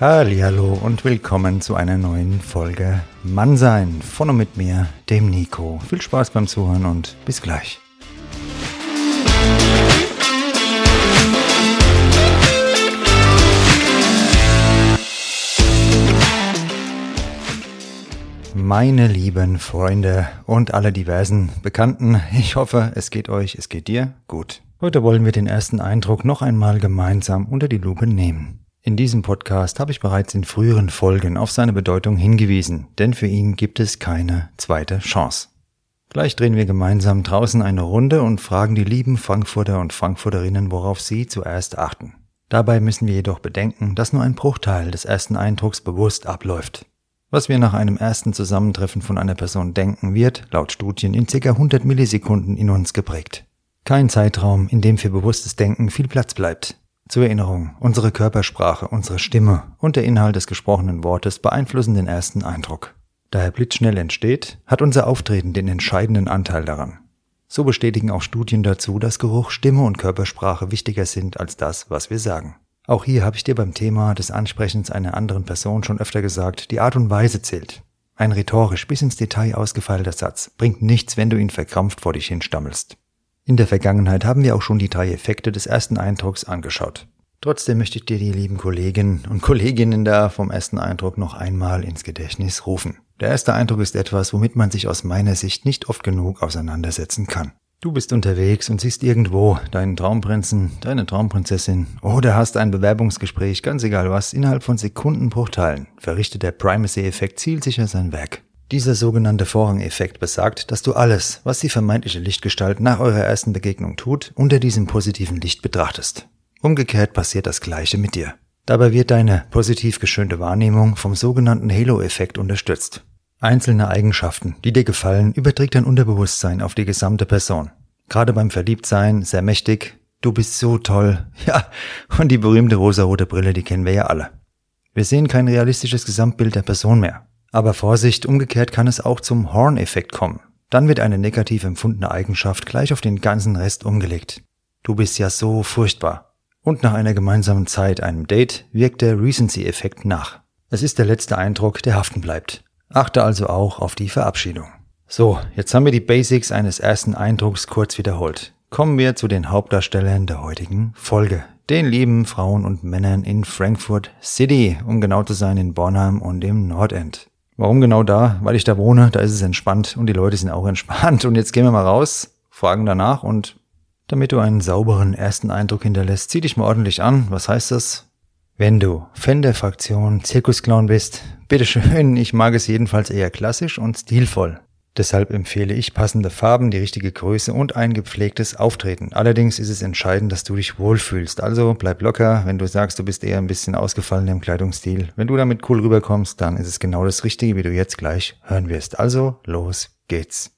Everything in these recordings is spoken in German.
Hallo und willkommen zu einer neuen Folge Mannsein von und mit mir, dem Nico. Viel Spaß beim Zuhören und bis gleich. Meine lieben Freunde und alle diversen Bekannten, ich hoffe, es geht euch, es geht dir gut. Heute wollen wir den ersten Eindruck noch einmal gemeinsam unter die Lupe nehmen. In diesem Podcast habe ich bereits in früheren Folgen auf seine Bedeutung hingewiesen, denn für ihn gibt es keine zweite Chance. Gleich drehen wir gemeinsam draußen eine Runde und fragen die lieben Frankfurter und Frankfurterinnen, worauf sie zuerst achten. Dabei müssen wir jedoch bedenken, dass nur ein Bruchteil des ersten Eindrucks bewusst abläuft. Was wir nach einem ersten Zusammentreffen von einer Person denken, wird, laut Studien, in ca. 100 Millisekunden in uns geprägt. Kein Zeitraum, in dem für bewusstes Denken viel Platz bleibt. Zur Erinnerung, unsere Körpersprache, unsere Stimme und der Inhalt des gesprochenen Wortes beeinflussen den ersten Eindruck. Da er blitzschnell entsteht, hat unser Auftreten den entscheidenden Anteil daran. So bestätigen auch Studien dazu, dass Geruch, Stimme und Körpersprache wichtiger sind als das, was wir sagen. Auch hier habe ich dir beim Thema des Ansprechens einer anderen Person schon öfter gesagt, die Art und Weise zählt. Ein rhetorisch bis ins Detail ausgefeilter Satz bringt nichts, wenn du ihn verkrampft vor dich hinstammelst. In der Vergangenheit haben wir auch schon die drei Effekte des ersten Eindrucks angeschaut. Trotzdem möchte ich dir die lieben Kollegen und Kolleginnen da vom ersten Eindruck noch einmal ins Gedächtnis rufen. Der erste Eindruck ist etwas, womit man sich aus meiner Sicht nicht oft genug auseinandersetzen kann. Du bist unterwegs und siehst irgendwo deinen Traumprinzen, deine Traumprinzessin oder hast ein Bewerbungsgespräch, ganz egal was, innerhalb von Sekundenbruchteilen verrichtet der Primacy-Effekt zielsicher sein Werk. Dieser sogenannte Vorhang-Effekt besagt, dass du alles, was die vermeintliche Lichtgestalt nach eurer ersten Begegnung tut, unter diesem positiven Licht betrachtest. Umgekehrt passiert das Gleiche mit dir. Dabei wird deine positiv geschönte Wahrnehmung vom sogenannten Halo-Effekt unterstützt. Einzelne Eigenschaften, die dir gefallen, überträgt dein Unterbewusstsein auf die gesamte Person. Gerade beim Verliebtsein, sehr mächtig, du bist so toll, ja, und die berühmte rosarote Brille, die kennen wir ja alle. Wir sehen kein realistisches Gesamtbild der Person mehr. Aber Vorsicht, umgekehrt kann es auch zum Horn-Effekt kommen. Dann wird eine negativ empfundene Eigenschaft gleich auf den ganzen Rest umgelegt. Du bist ja so furchtbar. Und nach einer gemeinsamen Zeit, einem Date, wirkt der Recency-Effekt nach. Es ist der letzte Eindruck, der haften bleibt. Achte also auch auf die Verabschiedung. So, jetzt haben wir die Basics eines ersten Eindrucks kurz wiederholt. Kommen wir zu den Hauptdarstellern der heutigen Folge. Den lieben Frauen und Männern in Frankfurt City, um genau zu sein in Bornheim und im Nordend. Warum genau da? Weil ich da wohne, da ist es entspannt und die Leute sind auch entspannt. Und jetzt gehen wir mal raus, fragen danach und damit du einen sauberen ersten Eindruck hinterlässt, zieh dich mal ordentlich an. Was heißt das? Wenn du Fan der Fraktion Zirkusclown bist, bitteschön, ich mag es jedenfalls eher klassisch und stilvoll. Deshalb empfehle ich passende Farben, die richtige Größe und ein gepflegtes Auftreten. Allerdings ist es entscheidend, dass du dich wohlfühlst. Also bleib locker, wenn du sagst, du bist eher ein bisschen ausgefallen im Kleidungsstil. Wenn du damit cool rüberkommst, dann ist es genau das Richtige, wie du jetzt gleich hören wirst. Also los geht's.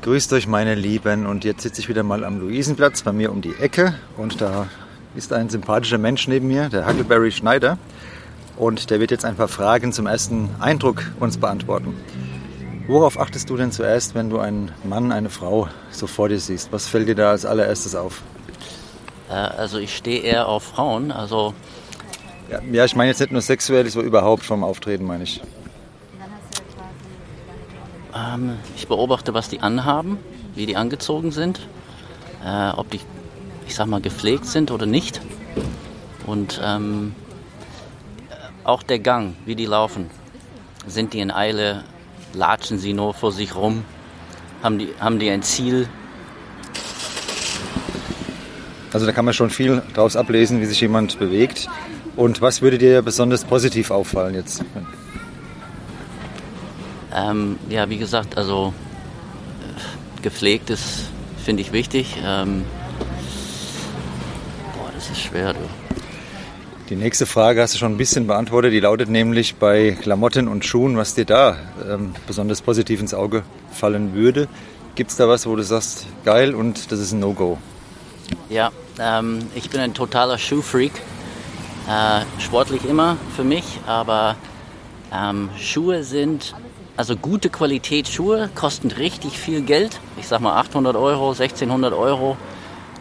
Grüßt euch meine Lieben und jetzt sitze ich wieder mal am Luisenplatz bei mir um die Ecke und da ist ein sympathischer Mensch neben mir, der Huckleberry Schneider und der wird jetzt ein paar Fragen zum ersten Eindruck uns beantworten. Worauf achtest du denn zuerst, wenn du einen Mann, eine Frau so vor dir siehst? Was fällt dir da als allererstes auf? Also ich stehe eher auf Frauen, also... Ja, ja, ich meine jetzt nicht nur sexuell, so überhaupt vom Auftreten meine ich. Ähm, ich beobachte, was die anhaben, wie die angezogen sind, äh, ob die, ich sag mal, gepflegt sind oder nicht. Und ähm, auch der Gang, wie die laufen. Sind die in Eile? Latschen sie nur vor sich rum? Haben die, haben die ein Ziel? Also da kann man schon viel daraus ablesen, wie sich jemand bewegt. Und was würde dir besonders positiv auffallen jetzt? Ähm, ja, wie gesagt, also äh, gepflegt ist, finde ich wichtig. Ähm, boah, das ist schwer, du. Die nächste Frage hast du schon ein bisschen beantwortet. Die lautet nämlich bei Klamotten und Schuhen, was dir da ähm, besonders positiv ins Auge fallen würde. Gibt es da was, wo du sagst, geil und das ist ein No-Go? Ja, ähm, ich bin ein totaler Schuhfreak. Äh, sportlich immer für mich, aber ähm, Schuhe sind, also gute Qualität Schuhe kosten richtig viel Geld. Ich sag mal 800 Euro, 1600 Euro.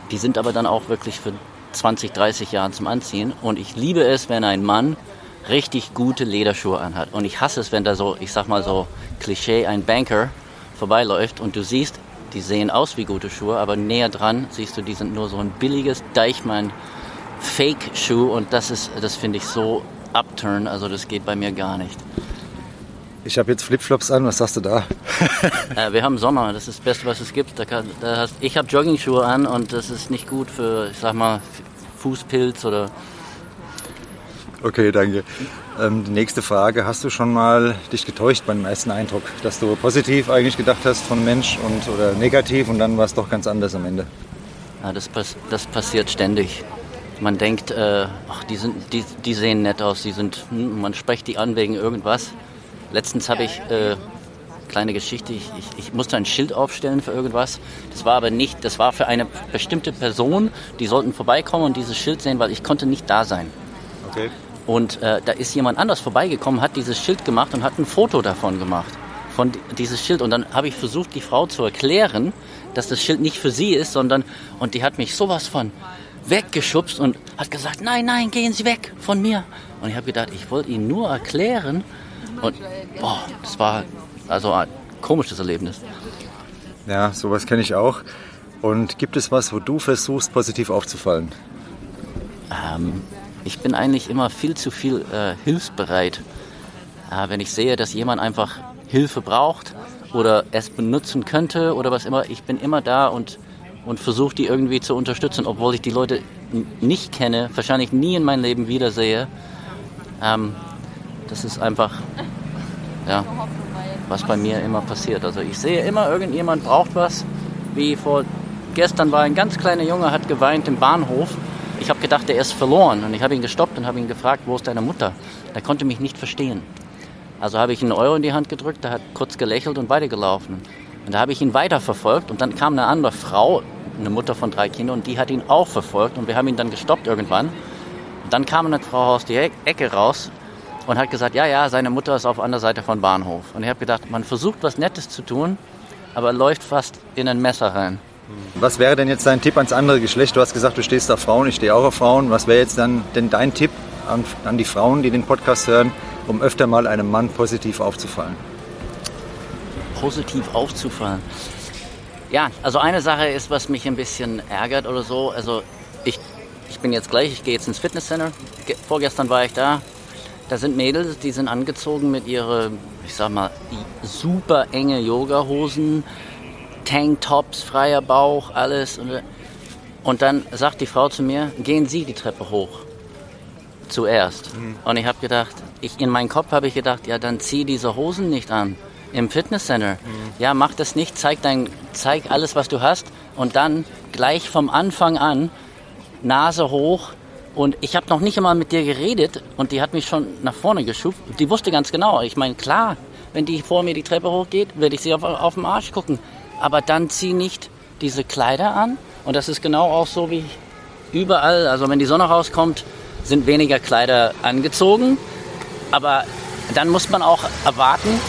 Die sind aber dann auch wirklich für 20, 30 Jahren zum Anziehen. Und ich liebe es, wenn ein Mann richtig gute Lederschuhe anhat. Und ich hasse es, wenn da so, ich sag mal so Klischee, ein Banker vorbeiläuft und du siehst, die sehen aus wie gute Schuhe, aber näher dran siehst du, die sind nur so ein billiges Deichmann Fake-Schuh und das ist, das finde ich so upturn, also das geht bei mir gar nicht. Ich habe jetzt Flipflops an, was sagst du da? äh, wir haben Sommer, das ist das Beste, was es gibt. Da kann, da hast, ich habe Jogging-Schuhe an und das ist nicht gut für, ich sag mal, Fußpilz oder. Okay, danke. Ähm, die nächste Frage: Hast du schon mal dich getäuscht beim ersten Eindruck, dass du positiv eigentlich gedacht hast von Mensch und oder negativ und dann war es doch ganz anders am Ende? Ja, das, das passiert ständig. Man denkt, äh, ach, die, sind, die, die sehen nett aus, die sind, hm, man spricht die an wegen irgendwas Letztens habe ich, äh, kleine Geschichte, ich, ich, ich, musste ein Schild aufstellen für irgendwas. Das war aber nicht, das war für eine bestimmte Person, die sollten vorbeikommen und dieses Schild sehen, weil ich konnte nicht da sein. Okay. Und äh, da ist jemand anders vorbeigekommen, hat dieses Schild gemacht und hat ein Foto davon gemacht. Von dieses Schild. Und dann habe ich versucht, die Frau zu erklären, dass das Schild nicht für sie ist, sondern, und die hat mich sowas von weggeschubst und hat gesagt, nein, nein, gehen Sie weg von mir. Und ich habe gedacht, ich wollte Ihnen nur erklären, und boah, das war also ein komisches Erlebnis. Ja, sowas kenne ich auch. Und gibt es was, wo du versuchst, positiv aufzufallen? Ähm, ich bin eigentlich immer viel zu viel äh, hilfsbereit. Äh, wenn ich sehe, dass jemand einfach Hilfe braucht oder es benutzen könnte oder was immer, ich bin immer da und, und versuche die irgendwie zu unterstützen, obwohl ich die Leute nicht kenne, wahrscheinlich nie in meinem Leben wiedersehe. Ähm, das ist einfach, ja, was bei mir immer passiert. Also ich sehe immer, irgendjemand braucht was. Wie vor gestern war ein ganz kleiner Junge, hat geweint im Bahnhof. Ich habe gedacht, er ist verloren. Und ich habe ihn gestoppt und habe ihn gefragt, wo ist deine Mutter? Er konnte mich nicht verstehen. Also habe ich einen Euro in die Hand gedrückt, er hat kurz gelächelt und weitergelaufen. Und da habe ich ihn weiterverfolgt und dann kam eine andere Frau, eine Mutter von drei Kindern, und die hat ihn auch verfolgt und wir haben ihn dann gestoppt irgendwann. Und dann kam eine Frau aus der Ecke raus und hat gesagt, ja, ja, seine Mutter ist auf anderer Seite von Bahnhof. Und ich habe gedacht, man versucht was Nettes zu tun, aber läuft fast in ein Messer rein. Was wäre denn jetzt dein Tipp ans andere Geschlecht? Du hast gesagt, du stehst auf Frauen, ich stehe auch auf Frauen. Was wäre jetzt dann denn dein Tipp an, an die Frauen, die den Podcast hören, um öfter mal einem Mann positiv aufzufallen? Positiv aufzufallen. Ja, also eine Sache ist, was mich ein bisschen ärgert oder so. Also ich, ich bin jetzt gleich, ich gehe jetzt ins Fitnesscenter. Vorgestern war ich da, da sind Mädels, die sind angezogen mit ihren, ich sag mal, super enge Yoga-Hosen, Tanktops, freier Bauch, alles. Und dann sagt die Frau zu mir, gehen Sie die Treppe hoch. Zuerst. Mhm. Und ich habe gedacht, ich, in meinem Kopf habe ich gedacht, ja, dann zieh diese Hosen nicht an. Im Fitnesscenter. Mhm. Ja, mach das nicht, zeig, dein, zeig alles, was du hast. Und dann gleich vom Anfang an, Nase hoch, und ich habe noch nicht einmal mit dir geredet und die hat mich schon nach vorne geschuft. Die wusste ganz genau. Ich meine, klar, wenn die vor mir die Treppe hochgeht, werde ich sie auf, auf den Arsch gucken. Aber dann zieh nicht diese Kleider an. Und das ist genau auch so wie überall. Also wenn die Sonne rauskommt, sind weniger Kleider angezogen. Aber dann muss man auch erwarten,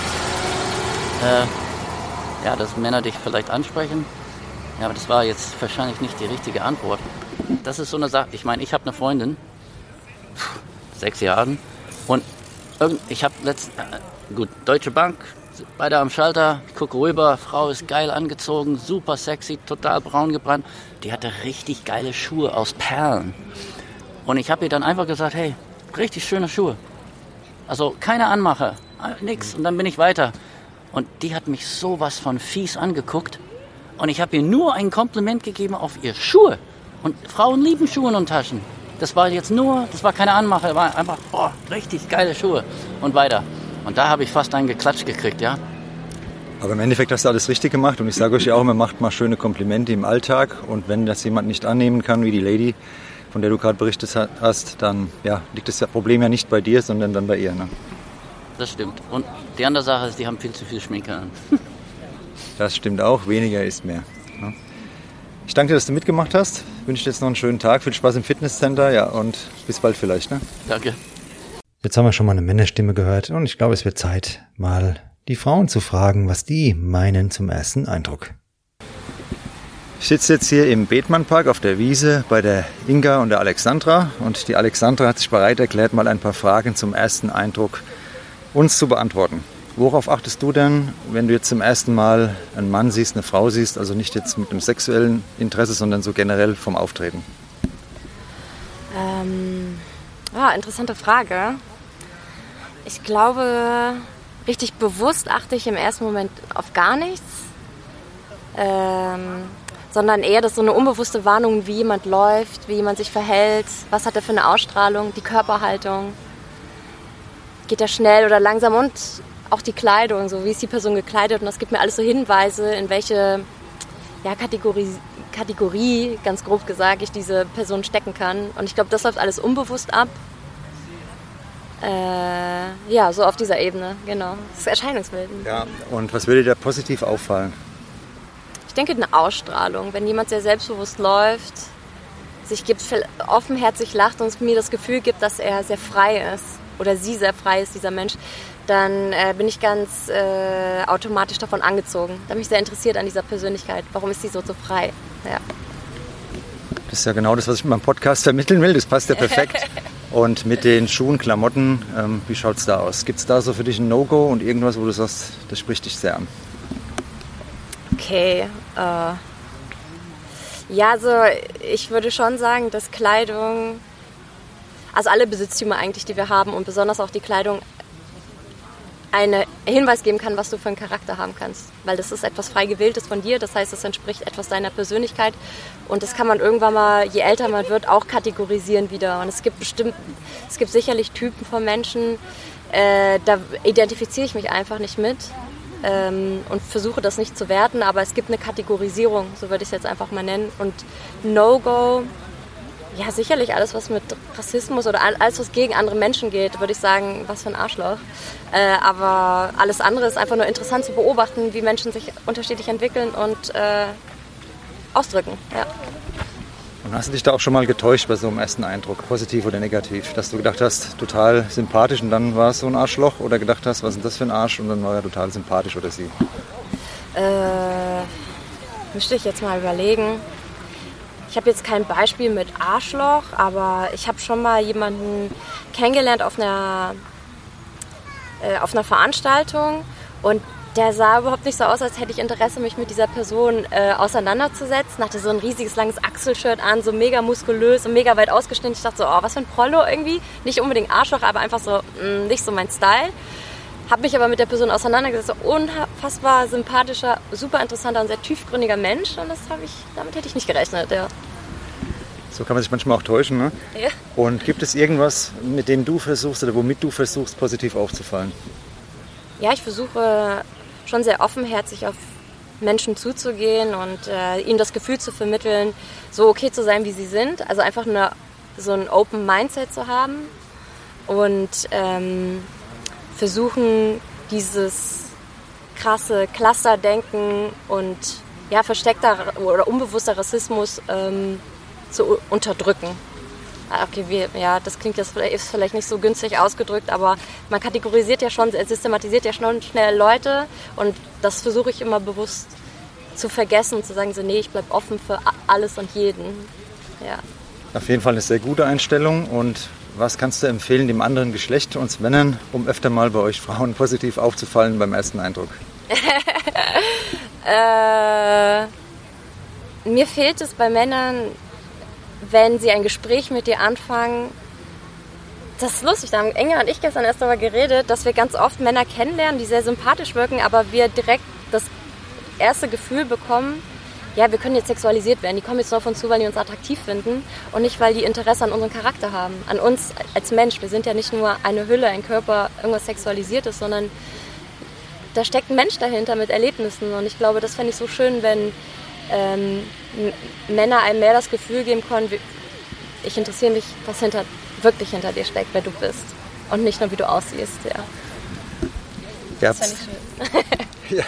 äh, ja, dass Männer dich vielleicht ansprechen. Ja, aber das war jetzt wahrscheinlich nicht die richtige Antwort. Das ist so eine Sache. Ich meine, ich habe eine Freundin, sechs Jahren, und ich habe letztens, äh, gut, Deutsche Bank, beide am Schalter, ich gucke rüber, Frau ist geil angezogen, super sexy, total braun gebrannt. Die hatte richtig geile Schuhe aus Perlen. Und ich habe ihr dann einfach gesagt, hey, richtig schöne Schuhe. Also keine Anmache, äh, nix. Und dann bin ich weiter. Und die hat mich sowas von fies angeguckt. Und ich habe ihr nur ein Kompliment gegeben auf ihr Schuhe. Und Frauen lieben Schuhe und Taschen. Das war jetzt nur, das war keine Anmache, war einfach, boah, richtig geile Schuhe. Und weiter. Und da habe ich fast einen geklatscht gekriegt, ja. Aber im Endeffekt hast du alles richtig gemacht und ich sage euch ja auch, man macht mal schöne Komplimente im Alltag und wenn das jemand nicht annehmen kann, wie die Lady, von der du gerade berichtet hast, dann ja, liegt das Problem ja nicht bei dir, sondern dann bei ihr. Ne? Das stimmt. Und die andere Sache ist, die haben viel zu viel Schminke an. das stimmt auch, weniger ist mehr. Ne? Ich danke dir, dass du mitgemacht hast. Ich wünsche dir jetzt noch einen schönen Tag, viel Spaß im Fitnesscenter, ja, und bis bald vielleicht. Ne? Danke. Jetzt haben wir schon mal eine Männerstimme gehört und ich glaube, es wird Zeit, mal die Frauen zu fragen, was die meinen zum ersten Eindruck. Ich sitze jetzt hier im Bethmann-Park auf der Wiese bei der Inga und der Alexandra. Und die Alexandra hat sich bereit erklärt, mal ein paar Fragen zum ersten Eindruck uns zu beantworten. Worauf achtest du denn, wenn du jetzt zum ersten Mal einen Mann siehst, eine Frau siehst, also nicht jetzt mit einem sexuellen Interesse, sondern so generell vom Auftreten? Ähm, ja, interessante Frage. Ich glaube, richtig bewusst achte ich im ersten Moment auf gar nichts. Ähm, sondern eher das so eine unbewusste Warnung, wie jemand läuft, wie jemand sich verhält, was hat er für eine Ausstrahlung, die Körperhaltung. Geht er schnell oder langsam und auch die Kleidung, so wie ist die Person gekleidet und das gibt mir alles so Hinweise, in welche ja, Kategorie, Kategorie, ganz grob gesagt, ich diese Person stecken kann. Und ich glaube, das läuft alles unbewusst ab. Äh, ja, so auf dieser Ebene, genau. Das ist Erscheinungsbild. Ja, und was würde dir da positiv auffallen? denke, eine Ausstrahlung. Wenn jemand sehr selbstbewusst läuft, sich gibt, offenherzig lacht und mir das Gefühl gibt, dass er sehr frei ist oder sie sehr frei ist, dieser Mensch, dann äh, bin ich ganz äh, automatisch davon angezogen. Da bin ich sehr interessiert an dieser Persönlichkeit. Warum ist sie so, so frei? Ja. Das ist ja genau das, was ich mit meinem Podcast vermitteln will. Das passt ja perfekt. Und mit den Schuhen, Klamotten, ähm, wie schaut es da aus? Gibt es da so für dich ein No-Go und irgendwas, wo du sagst, das spricht dich sehr an? Okay. Äh, ja, also ich würde schon sagen, dass Kleidung, also alle Besitztümer eigentlich, die wir haben und besonders auch die Kleidung, einen Hinweis geben kann, was du für einen Charakter haben kannst. Weil das ist etwas frei gewähltes von dir, das heißt, es entspricht etwas deiner Persönlichkeit und das kann man irgendwann mal, je älter man wird, auch kategorisieren wieder. Und es gibt bestimmt, es gibt sicherlich Typen von Menschen, äh, da identifiziere ich mich einfach nicht mit ähm, und versuche das nicht zu werten, aber es gibt eine Kategorisierung, so würde ich es jetzt einfach mal nennen. Und No-Go, ja sicherlich alles, was mit Rassismus oder alles, was gegen andere Menschen geht, würde ich sagen, was für ein Arschloch. Äh, aber alles andere ist einfach nur interessant zu beobachten, wie Menschen sich unterschiedlich entwickeln und äh, ausdrücken. Ja. Und hast du dich da auch schon mal getäuscht bei so einem ersten Eindruck, positiv oder negativ? Dass du gedacht hast, total sympathisch und dann war es so ein Arschloch oder gedacht hast, was ist denn das für ein Arsch und dann war er total sympathisch oder sie? Äh, müsste ich jetzt mal überlegen. Ich habe jetzt kein Beispiel mit Arschloch, aber ich habe schon mal jemanden kennengelernt auf einer, äh, auf einer Veranstaltung und der sah überhaupt nicht so aus, als hätte ich Interesse, mich mit dieser Person äh, auseinanderzusetzen. Hatte so ein riesiges, langes Achselshirt an, so mega muskulös und mega weit ausgeschnitten. Ich dachte so, oh, was für ein Prollo irgendwie. Nicht unbedingt Arschloch, aber einfach so, mh, mm, nicht so mein Style. Habe mich aber mit der Person auseinandergesetzt. Unfassbar sympathischer, super interessanter und sehr tiefgründiger Mensch. Und das ich, damit hätte ich nicht gerechnet, ja. So kann man sich manchmal auch täuschen, ne? Ja. Und gibt es irgendwas, mit dem du versuchst oder womit du versuchst, positiv aufzufallen? Ja, ich versuche schon sehr offenherzig auf Menschen zuzugehen und äh, ihnen das Gefühl zu vermitteln, so okay zu sein, wie sie sind. Also einfach eine, so ein Open Mindset zu haben und ähm, versuchen, dieses krasse Clusterdenken und ja, versteckter oder unbewusster Rassismus ähm, zu unterdrücken. Ah, okay, wir, ja, das klingt jetzt ist vielleicht nicht so günstig ausgedrückt, aber man kategorisiert ja schon, systematisiert ja schon schnell Leute und das versuche ich immer bewusst zu vergessen und zu sagen, so nee, ich bleibe offen für alles und jeden. Ja. Auf jeden Fall eine sehr gute Einstellung und was kannst du empfehlen dem anderen Geschlecht, uns Männern, um öfter mal bei euch Frauen positiv aufzufallen beim ersten Eindruck? äh, mir fehlt es bei Männern wenn sie ein Gespräch mit dir anfangen, das ist lustig, da haben Enger und ich gestern erst darüber geredet, dass wir ganz oft Männer kennenlernen, die sehr sympathisch wirken, aber wir direkt das erste Gefühl bekommen, ja, wir können jetzt sexualisiert werden. Die kommen jetzt nur auf uns zu, weil die uns attraktiv finden und nicht, weil die Interesse an unserem Charakter haben, an uns als Mensch. Wir sind ja nicht nur eine Hülle, ein Körper, irgendwas Sexualisiertes, sondern da steckt ein Mensch dahinter mit Erlebnissen. Und ich glaube, das fände ich so schön, wenn ähm, Männer einem mehr das Gefühl geben können, ich interessiere mich, was hinter, wirklich hinter dir steckt, wer du bist. Und nicht nur, wie du aussiehst. Ja. Ihr habt's, ja,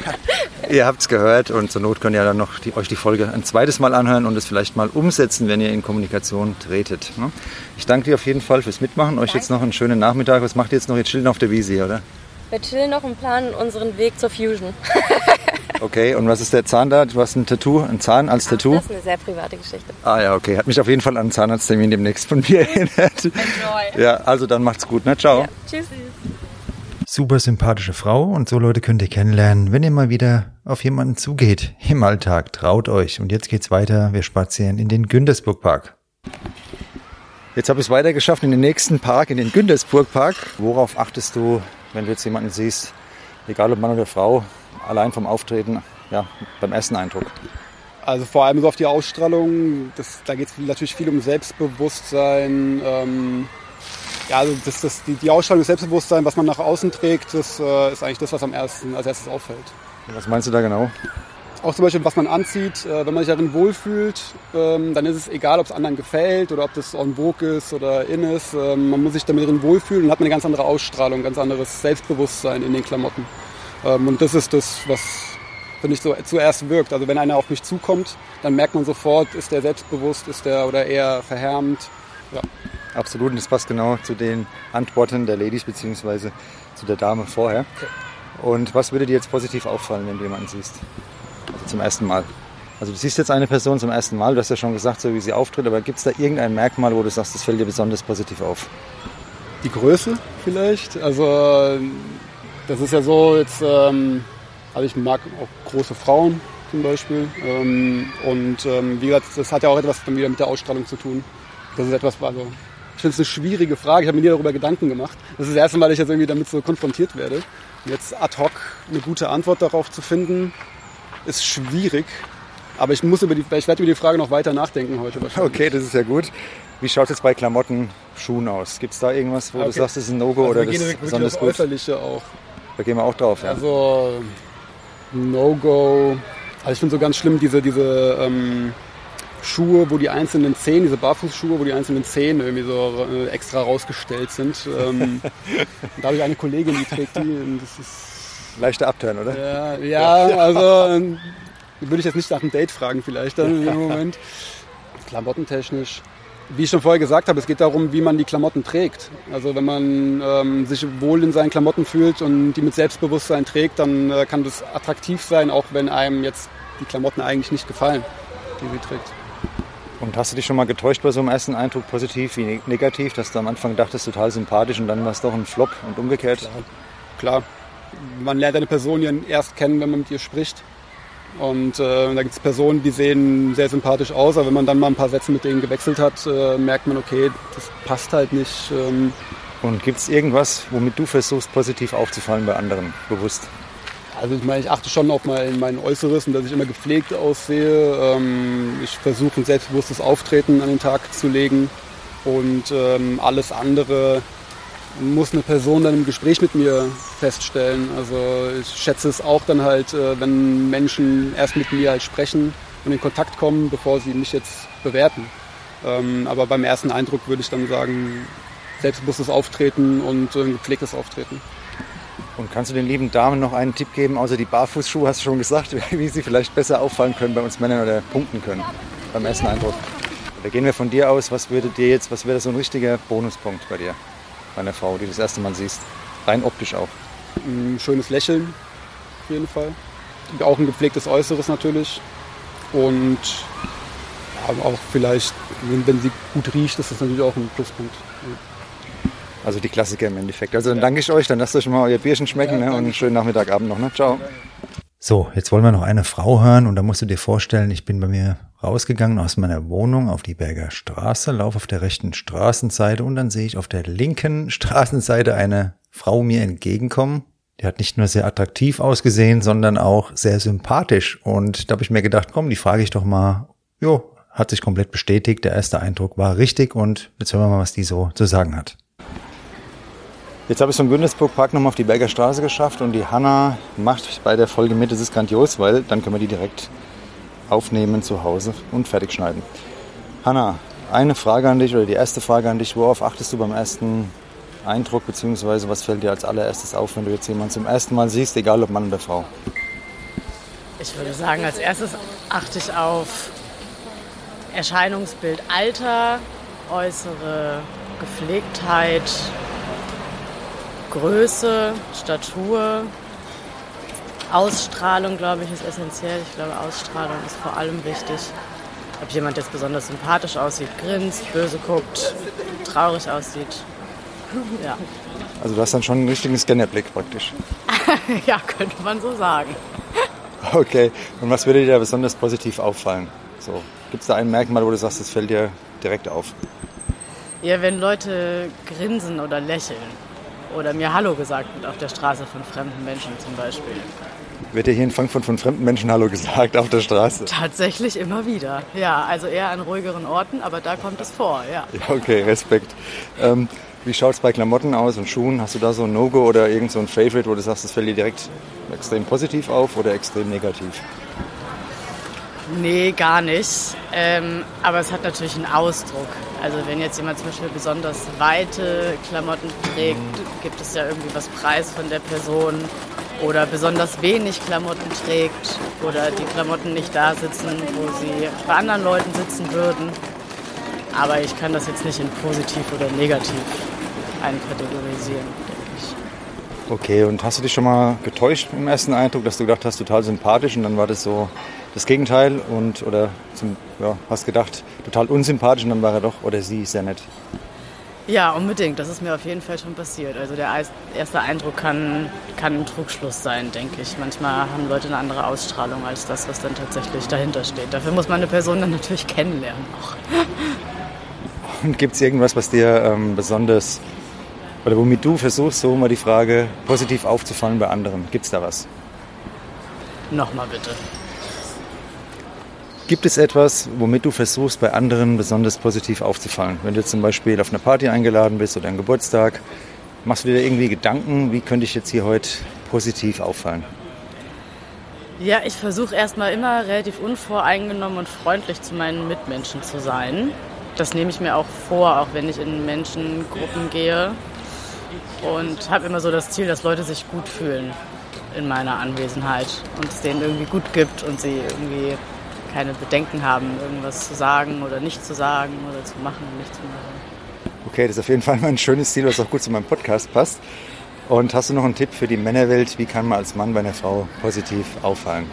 ihr habt es gehört und zur Not könnt ihr dann noch die, euch die Folge ein zweites Mal anhören und es vielleicht mal umsetzen, wenn ihr in Kommunikation tretet. Ne? Ich danke dir auf jeden Fall fürs Mitmachen. Euch danke. jetzt noch einen schönen Nachmittag. Was macht ihr jetzt noch? Jetzt chillen auf der Wiese, oder? Wir chillen noch und planen unseren Weg zur Fusion. Okay, und was ist der Zahn da? Du hast ein Tattoo, ein Zahn als Tattoo? Das ist eine sehr private Geschichte. Ah ja, okay. Hat mich auf jeden Fall an einen Zahnarzttermin demnächst von mir erinnert. Enjoy. Ja, also dann macht's gut, ne? Ciao. Ja, tschüss. Super sympathische Frau und so Leute könnt ihr kennenlernen, wenn ihr mal wieder auf jemanden zugeht im Alltag. Traut euch. Und jetzt geht's weiter. Wir spazieren in den Güntersburg Park. Jetzt habe ich es weiter geschafft in den nächsten Park, in den Güntersburg Park. Worauf achtest du, wenn du jetzt jemanden siehst, egal ob Mann oder Frau, allein vom Auftreten, ja, beim ersten Eindruck? Also vor allem so auf die Ausstrahlung, das, da geht es natürlich viel um Selbstbewusstsein. Ähm, ja, also das, das, die, die Ausstrahlung, das Selbstbewusstsein, was man nach außen trägt, das äh, ist eigentlich das, was am ersten, als erstes auffällt. Was meinst du da genau? Auch zum Beispiel, was man anzieht, äh, wenn man sich darin wohlfühlt, ähm, dann ist es egal, ob es anderen gefällt oder ob das en vogue ist oder in ist. Ähm, man muss sich damit drin wohlfühlen und hat eine ganz andere Ausstrahlung, ganz anderes Selbstbewusstsein in den Klamotten. Ähm, und das ist das, was finde ich so zuerst wirkt. Also wenn einer auf mich zukommt, dann merkt man sofort, ist der selbstbewusst, ist der oder eher verhärmt. Ja. Absolut, und das passt genau zu den Antworten der Ladies bzw. zu der Dame vorher. Und was würde dir jetzt positiv auffallen, wenn du jemanden siehst? Also zum ersten Mal. Also du siehst jetzt eine Person zum ersten Mal, du hast ja schon gesagt, so wie sie auftritt, aber gibt es da irgendein Merkmal, wo du sagst, das fällt dir besonders positiv auf? Die Größe vielleicht. Also das ist ja so, jetzt, ähm, also ich mag auch große Frauen zum Beispiel. Ähm, und ähm, wie gesagt, das hat ja auch etwas dann wieder mit der Ausstrahlung zu tun. Das ist etwas, also ich finde es eine schwierige Frage. Ich habe mir nie darüber Gedanken gemacht. Das ist das erste Mal, dass ich jetzt irgendwie damit so konfrontiert werde. Jetzt ad hoc eine gute Antwort darauf zu finden, ist schwierig. Aber ich muss über die, ich werde über die Frage noch weiter nachdenken heute. Okay, das ist ja gut. Wie schaut es jetzt bei Klamotten, Schuhen aus? Gibt es da irgendwas, wo okay. du sagst, das ist ein No-Go also oder das ist besonders gut? Äußerliche auch. Da gehen wir auch drauf, ja. Also No-Go. Also ich finde so ganz schlimm diese, diese ähm, Schuhe, wo die einzelnen Zehen, diese Barfußschuhe, wo die einzelnen Zehen irgendwie so äh, extra rausgestellt sind. Ähm, da habe ich eine Kollegin, die trägt die. Und das ist Leichter Abturn, oder? Ja, ja, also ähm, würde ich jetzt nicht nach einem Date fragen vielleicht dann dem Moment. Klamottentechnisch wie ich schon vorher gesagt habe, es geht darum, wie man die Klamotten trägt. Also wenn man ähm, sich wohl in seinen Klamotten fühlt und die mit Selbstbewusstsein trägt, dann äh, kann das attraktiv sein, auch wenn einem jetzt die Klamotten eigentlich nicht gefallen, die sie trägt. Und hast du dich schon mal getäuscht bei so einem ersten Eindruck, positiv wie negativ, dass du am Anfang dachtest, total sympathisch und dann war es doch ein Flop und umgekehrt? Klar. Klar. Man lernt eine Person ja erst kennen, wenn man mit ihr spricht. Und äh, da gibt es Personen, die sehen sehr sympathisch aus, aber wenn man dann mal ein paar Sätze mit denen gewechselt hat, äh, merkt man, okay, das passt halt nicht. Ähm. Und gibt es irgendwas, womit du versuchst, positiv aufzufallen bei anderen, bewusst? Also ich meine, ich achte schon auf mein, mein Äußeres und dass ich immer gepflegt aussehe. Ähm, ich versuche ein selbstbewusstes Auftreten an den Tag zu legen und ähm, alles andere muss eine Person dann im Gespräch mit mir feststellen. Also ich schätze es auch dann halt, äh, wenn Menschen erst mit mir halt sprechen und in Kontakt kommen, bevor sie mich jetzt bewerten. Ähm, aber beim ersten Eindruck würde ich dann sagen, selbstbewusstes Auftreten und ein gepflegtes Auftreten. Und kannst du den lieben Damen noch einen Tipp geben, außer die Barfußschuhe, hast du schon gesagt, wie sie vielleicht besser auffallen können bei uns Männern oder punkten können beim ersten Eindruck? Da gehen wir von dir aus, was würde dir jetzt, was wäre so ein richtiger Bonuspunkt bei dir? bei einer Frau, die du das erste Mal siehst? Rein optisch auch. Ein schönes Lächeln, auf jeden Fall. Auch ein gepflegtes Äußeres natürlich. Und auch vielleicht, wenn sie gut riecht, ist das natürlich auch ein Pluspunkt. Also die Klassiker im Endeffekt. Also dann danke ich euch, dann lasst euch mal euer Bierchen schmecken ja, ne? und einen schönen Nachmittagabend noch. Ne? Ciao. So, jetzt wollen wir noch eine Frau hören und da musst du dir vorstellen, ich bin bei mir rausgegangen aus meiner Wohnung auf die Berger Straße, laufe auf der rechten Straßenseite und dann sehe ich auf der linken Straßenseite eine Frau mir entgegenkommen. Die hat nicht nur sehr attraktiv ausgesehen, sondern auch sehr sympathisch. Und da habe ich mir gedacht, komm, die frage ich doch mal. Jo, hat sich komplett bestätigt. Der erste Eindruck war richtig und jetzt hören wir mal, was die so zu sagen hat. Jetzt habe ich es vom Gündesburg Park nochmal auf die Berger Straße geschafft und die Hanna macht bei der Folge mit, das ist grandios, weil dann können wir die direkt aufnehmen zu Hause und fertig schneiden. Hanna, eine Frage an dich oder die erste Frage an dich, worauf achtest du beim ersten Eindruck beziehungsweise was fällt dir als allererstes auf, wenn du jetzt jemanden zum ersten Mal siehst, egal ob Mann oder Frau? Ich würde sagen, als erstes achte ich auf Erscheinungsbild Alter, äußere Gepflegtheit, Größe, Statur, Ausstrahlung, glaube ich, ist essentiell. Ich glaube, Ausstrahlung ist vor allem wichtig. Ob jemand jetzt besonders sympathisch aussieht, grinst, böse guckt, traurig aussieht. Ja. Also du hast dann schon einen richtigen Scannerblick praktisch. ja, könnte man so sagen. Okay, und was würde dir da besonders positiv auffallen? So, Gibt es da ein Merkmal, wo du sagst, das fällt dir direkt auf? Ja, wenn Leute grinsen oder lächeln oder mir Hallo gesagt wird auf der Straße von fremden Menschen zum Beispiel. Wird dir hier in Frankfurt von fremden Menschen Hallo gesagt auf der Straße? Tatsächlich immer wieder. Ja, also eher an ruhigeren Orten, aber da kommt es vor, ja. ja okay, Respekt. Ähm, wie schaut es bei Klamotten aus und Schuhen? Hast du da so ein No-Go oder irgend so ein Favorite, wo du sagst, das fällt dir direkt extrem positiv auf oder extrem negativ? Nee, gar nicht. Ähm, aber es hat natürlich einen Ausdruck. Also wenn jetzt jemand zum Beispiel besonders weite Klamotten trägt, gibt es ja irgendwie was Preis von der Person. Oder besonders wenig Klamotten trägt oder die Klamotten nicht da sitzen, wo sie bei anderen Leuten sitzen würden. Aber ich kann das jetzt nicht in positiv oder negativ einkategorisieren, denke ich. Okay, und hast du dich schon mal getäuscht im ersten Eindruck, dass du gedacht hast, total sympathisch und dann war das so das Gegenteil und oder zum, ja, hast gedacht, total unsympathisch und dann war er doch oder sie sehr nett? Ja, unbedingt. Das ist mir auf jeden Fall schon passiert. Also der erste Eindruck kann, kann ein Trugschluss sein, denke ich. Manchmal haben Leute eine andere Ausstrahlung als das, was dann tatsächlich dahinter steht. Dafür muss man eine Person dann natürlich kennenlernen auch. Und gibt es irgendwas, was dir ähm, besonders oder womit du versuchst, so mal die Frage positiv aufzufallen bei anderen? Gibt es da was? Nochmal bitte. Gibt es etwas, womit du versuchst, bei anderen besonders positiv aufzufallen? Wenn du zum Beispiel auf eine Party eingeladen bist oder einen Geburtstag, machst du dir irgendwie Gedanken, wie könnte ich jetzt hier heute positiv auffallen? Ja, ich versuche erstmal immer relativ unvoreingenommen und freundlich zu meinen Mitmenschen zu sein. Das nehme ich mir auch vor, auch wenn ich in Menschengruppen gehe. Und habe immer so das Ziel, dass Leute sich gut fühlen in meiner Anwesenheit und es denen irgendwie gut gibt und sie irgendwie keine Bedenken haben, irgendwas zu sagen oder nicht zu sagen oder zu machen und nicht zu machen. Okay, das ist auf jeden Fall mal ein schönes Ziel, was auch gut zu meinem Podcast passt. Und hast du noch einen Tipp für die Männerwelt? Wie kann man als Mann bei einer Frau positiv auffallen?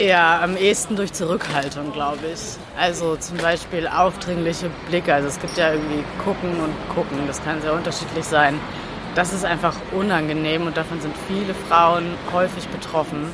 Ja, am ehesten durch Zurückhaltung, glaube ich. Also zum Beispiel aufdringliche Blicke. Also es gibt ja irgendwie gucken und gucken. Das kann sehr unterschiedlich sein. Das ist einfach unangenehm und davon sind viele Frauen häufig betroffen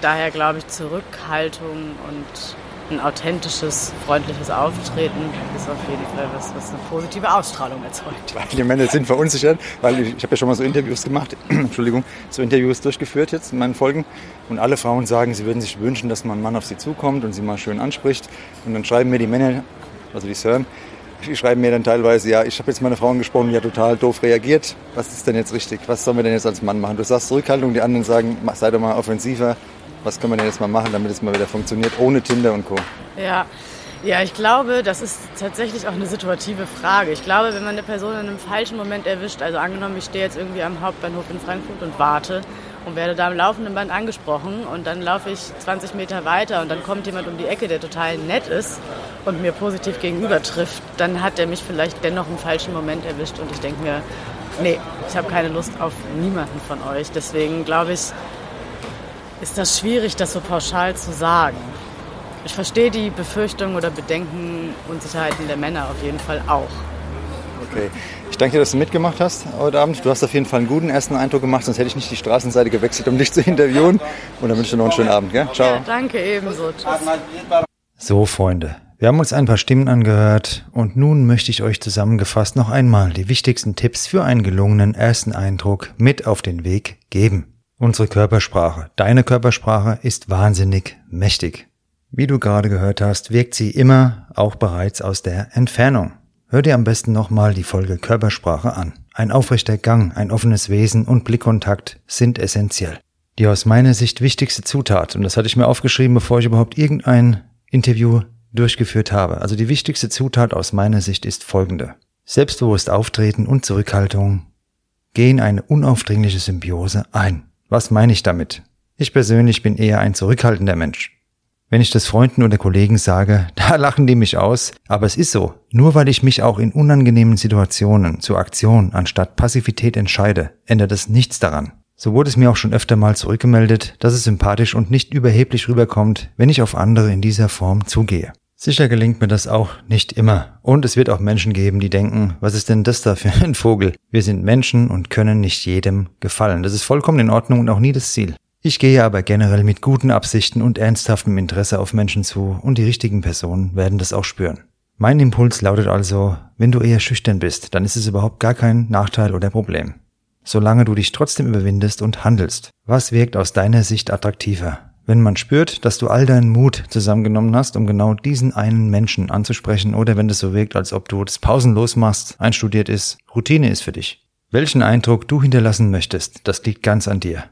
daher glaube ich, Zurückhaltung und ein authentisches, freundliches Auftreten ist auf jeden Fall was, was eine positive Ausstrahlung erzeugt. Weil die Männer sind verunsichert, weil ich, ich habe ja schon mal so Interviews gemacht, Entschuldigung, so Interviews durchgeführt jetzt in meinen Folgen und alle Frauen sagen, sie würden sich wünschen, dass mal ein Mann auf sie zukommt und sie mal schön anspricht und dann schreiben mir die Männer, also die Sören, die schreiben mir dann teilweise, ja, ich habe jetzt meine Frau angesprochen, die hat total doof reagiert. Was ist denn jetzt richtig? Was sollen wir denn jetzt als Mann machen? Du sagst Zurückhaltung, die anderen sagen, sei doch mal offensiver was können wir denn jetzt mal machen, damit es mal wieder funktioniert, ohne Tinder und Co. Ja. Ja, ich glaube, das ist tatsächlich auch eine situative Frage. Ich glaube, wenn man eine Person in einem falschen Moment erwischt, also angenommen, ich stehe jetzt irgendwie am Hauptbahnhof in Frankfurt und warte und werde da am laufenden Band angesprochen und dann laufe ich 20 Meter weiter und dann kommt jemand um die Ecke, der total nett ist und mir positiv gegenüber trifft, dann hat er mich vielleicht dennoch im falschen Moment erwischt und ich denke mir, nee, ich habe keine Lust auf niemanden von euch. Deswegen glaube ich, ist das schwierig, das so pauschal zu sagen. Ich verstehe die Befürchtungen oder Bedenken, Unsicherheiten der Männer auf jeden Fall auch. Okay. Ich danke dir, dass du mitgemacht hast heute Abend. Du hast auf jeden Fall einen guten ersten Eindruck gemacht, sonst hätte ich nicht die Straßenseite gewechselt, um dich zu interviewen. Und dann wünsche ich dir noch einen schönen Abend. Gell? Ciao. Ja, danke ebenso. Tschüss. So, Freunde. Wir haben uns ein paar Stimmen angehört und nun möchte ich euch zusammengefasst noch einmal die wichtigsten Tipps für einen gelungenen ersten Eindruck mit auf den Weg geben. Unsere Körpersprache, deine Körpersprache ist wahnsinnig mächtig. Wie du gerade gehört hast, wirkt sie immer auch bereits aus der Entfernung. Hör dir am besten nochmal die Folge Körpersprache an. Ein aufrechter Gang, ein offenes Wesen und Blickkontakt sind essentiell. Die aus meiner Sicht wichtigste Zutat, und das hatte ich mir aufgeschrieben, bevor ich überhaupt irgendein Interview durchgeführt habe. Also die wichtigste Zutat aus meiner Sicht ist folgende. Selbstbewusst auftreten und Zurückhaltung gehen eine unaufdringliche Symbiose ein. Was meine ich damit? Ich persönlich bin eher ein zurückhaltender Mensch. Wenn ich das Freunden oder Kollegen sage, da lachen die mich aus, aber es ist so. Nur weil ich mich auch in unangenehmen Situationen zur Aktion anstatt Passivität entscheide, ändert es nichts daran. So wurde es mir auch schon öfter mal zurückgemeldet, dass es sympathisch und nicht überheblich rüberkommt, wenn ich auf andere in dieser Form zugehe. Sicher gelingt mir das auch nicht immer. Und es wird auch Menschen geben, die denken, was ist denn das da für ein Vogel? Wir sind Menschen und können nicht jedem gefallen. Das ist vollkommen in Ordnung und auch nie das Ziel. Ich gehe aber generell mit guten Absichten und ernsthaftem Interesse auf Menschen zu und die richtigen Personen werden das auch spüren. Mein Impuls lautet also, wenn du eher schüchtern bist, dann ist es überhaupt gar kein Nachteil oder Problem. Solange du dich trotzdem überwindest und handelst. Was wirkt aus deiner Sicht attraktiver? Wenn man spürt, dass du all deinen Mut zusammengenommen hast, um genau diesen einen Menschen anzusprechen, oder wenn es so wirkt, als ob du das pausenlos machst, einstudiert ist, Routine ist für dich. Welchen Eindruck du hinterlassen möchtest, das liegt ganz an dir.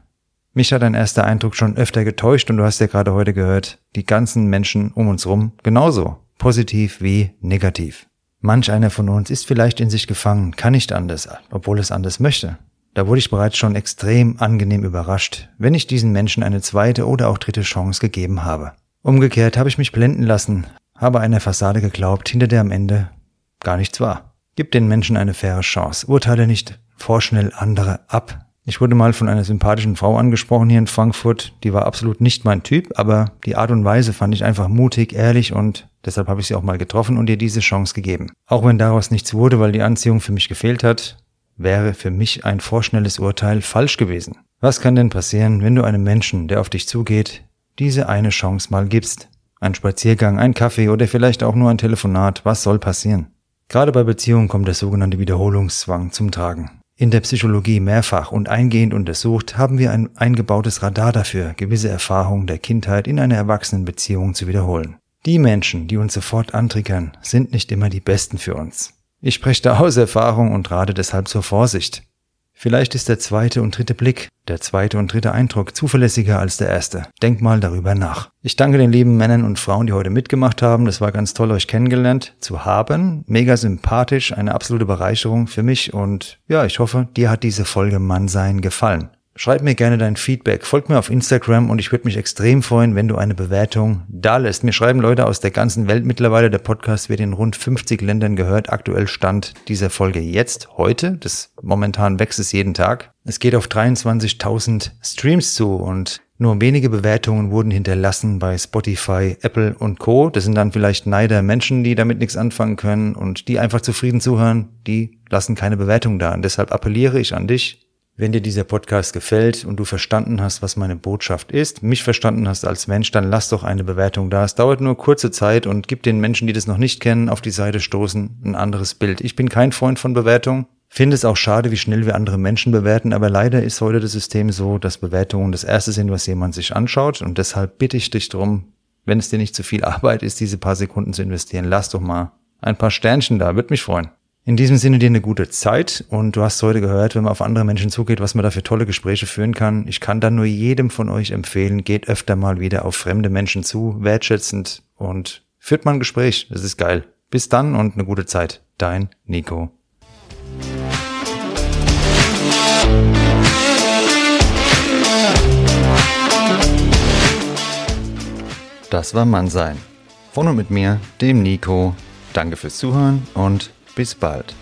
Mich hat dein erster Eindruck schon öfter getäuscht und du hast ja gerade heute gehört, die ganzen Menschen um uns rum genauso positiv wie negativ. Manch einer von uns ist vielleicht in sich gefangen, kann nicht anders, obwohl es anders möchte. Da wurde ich bereits schon extrem angenehm überrascht, wenn ich diesen Menschen eine zweite oder auch dritte Chance gegeben habe. Umgekehrt habe ich mich blenden lassen, habe einer Fassade geglaubt, hinter der am Ende gar nichts war. Gib den Menschen eine faire Chance, urteile nicht vorschnell andere ab, ich wurde mal von einer sympathischen Frau angesprochen hier in Frankfurt. Die war absolut nicht mein Typ, aber die Art und Weise fand ich einfach mutig, ehrlich und deshalb habe ich sie auch mal getroffen und ihr diese Chance gegeben. Auch wenn daraus nichts wurde, weil die Anziehung für mich gefehlt hat, wäre für mich ein vorschnelles Urteil falsch gewesen. Was kann denn passieren, wenn du einem Menschen, der auf dich zugeht, diese eine Chance mal gibst? Ein Spaziergang, ein Kaffee oder vielleicht auch nur ein Telefonat, was soll passieren? Gerade bei Beziehungen kommt der sogenannte Wiederholungszwang zum Tragen. In der Psychologie mehrfach und eingehend untersucht, haben wir ein eingebautes Radar dafür, gewisse Erfahrungen der Kindheit in einer Erwachsenenbeziehung zu wiederholen. Die Menschen, die uns sofort antriggern, sind nicht immer die besten für uns. Ich spreche da aus Erfahrung und rate deshalb zur Vorsicht. Vielleicht ist der zweite und dritte Blick, der zweite und dritte Eindruck zuverlässiger als der erste. Denk mal darüber nach. Ich danke den lieben Männern und Frauen, die heute mitgemacht haben. Das war ganz toll, euch kennengelernt zu haben. Mega sympathisch, eine absolute Bereicherung für mich und ja, ich hoffe, dir hat diese Folge Mannsein gefallen. Schreib mir gerne dein Feedback, folg mir auf Instagram und ich würde mich extrem freuen, wenn du eine Bewertung da lässt. Mir schreiben Leute aus der ganzen Welt mittlerweile. Der Podcast wird in rund 50 Ländern gehört. Aktuell stand dieser Folge jetzt, heute. Das momentan wächst es jeden Tag. Es geht auf 23.000 Streams zu und nur wenige Bewertungen wurden hinterlassen bei Spotify, Apple und Co. Das sind dann vielleicht Neider Menschen, die damit nichts anfangen können und die einfach zufrieden zuhören. Die lassen keine Bewertung da. Und deshalb appelliere ich an dich, wenn dir dieser Podcast gefällt und du verstanden hast, was meine Botschaft ist, mich verstanden hast als Mensch, dann lass doch eine Bewertung da. Es dauert nur kurze Zeit und gib den Menschen, die das noch nicht kennen, auf die Seite stoßen, ein anderes Bild. Ich bin kein Freund von Bewertung. Finde es auch schade, wie schnell wir andere Menschen bewerten, aber leider ist heute das System so, dass Bewertungen das erste sind, was jemand sich anschaut und deshalb bitte ich dich drum, wenn es dir nicht zu viel Arbeit ist, diese paar Sekunden zu investieren, lass doch mal ein paar Sternchen da, würde mich freuen. In diesem Sinne dir eine gute Zeit und du hast heute gehört, wenn man auf andere Menschen zugeht, was man da für tolle Gespräche führen kann. Ich kann dann nur jedem von euch empfehlen, geht öfter mal wieder auf fremde Menschen zu, wertschätzend und führt mal ein Gespräch. Das ist geil. Bis dann und eine gute Zeit. Dein Nico. Das war Mannsein. Von und mit mir, dem Nico. Danke fürs Zuhören und bis bald.